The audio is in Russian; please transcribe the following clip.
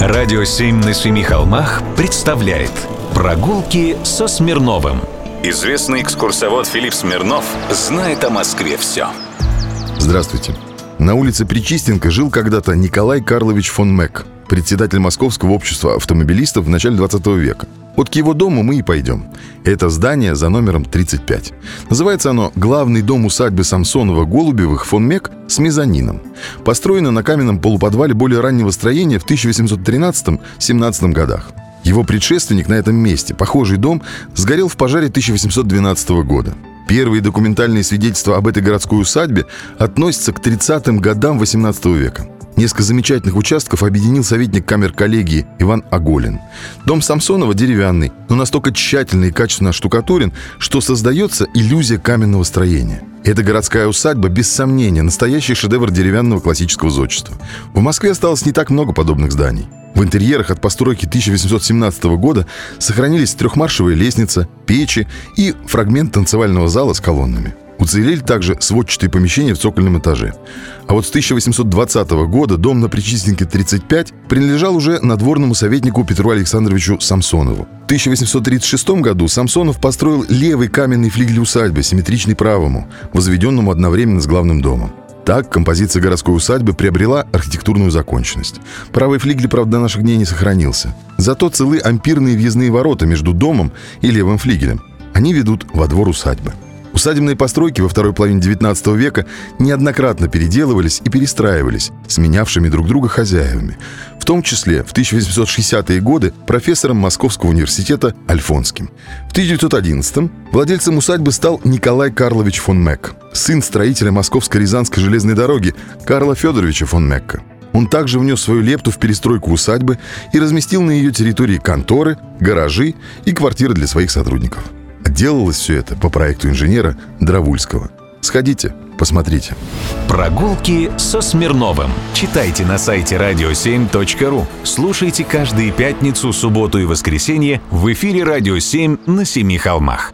Радио «Семь на семи холмах» представляет Прогулки со Смирновым Известный экскурсовод Филипп Смирнов знает о Москве все Здравствуйте. На улице Причистенко жил когда-то Николай Карлович фон Мек, председатель Московского общества автомобилистов в начале 20 века. Вот к его дому мы и пойдем. Это здание за номером 35. Называется оно «Главный дом усадьбы Самсонова-Голубевых фон Мек с мезонином». Построено на каменном полуподвале более раннего строения в 1813-17 годах. Его предшественник на этом месте, похожий дом, сгорел в пожаре 1812 года. Первые документальные свидетельства об этой городской усадьбе относятся к 30-м годам 18 века. Несколько замечательных участков объединил советник камер коллегии Иван Оголин. Дом Самсонова деревянный, но настолько тщательно и качественно штукатурен, что создается иллюзия каменного строения. Эта городская усадьба, без сомнения, настоящий шедевр деревянного классического зодчества. В Москве осталось не так много подобных зданий. В интерьерах от постройки 1817 года сохранились трехмаршевая лестница, печи и фрагмент танцевального зала с колоннами. Уцелели также сводчатые помещения в цокольном этаже. А вот с 1820 года дом на Причистенке 35 принадлежал уже надворному советнику Петру Александровичу Самсонову. В 1836 году Самсонов построил левый каменный флигель усадьбы, симметричный правому, возведенному одновременно с главным домом. Так композиция городской усадьбы приобрела архитектурную законченность. Правый флигель, правда, до наших дней не сохранился. Зато целы ампирные въездные ворота между домом и левым флигелем. Они ведут во двор усадьбы. Усадебные постройки во второй половине XIX века неоднократно переделывались и перестраивались, сменявшими друг друга хозяевами. В том числе в 1860-е годы профессором Московского университета Альфонским. В 1911-м владельцем усадьбы стал Николай Карлович фон Мек, сын строителя Московско-Рязанской железной дороги Карла Федоровича фон Мекка. Он также внес свою лепту в перестройку усадьбы и разместил на ее территории конторы, гаражи и квартиры для своих сотрудников. Делалось все это по проекту инженера Дравульского. Сходите, посмотрите. Прогулки со Смирновым. Читайте на сайте radio7.ru. Слушайте каждые пятницу, субботу и воскресенье в эфире «Радио 7» на Семи холмах.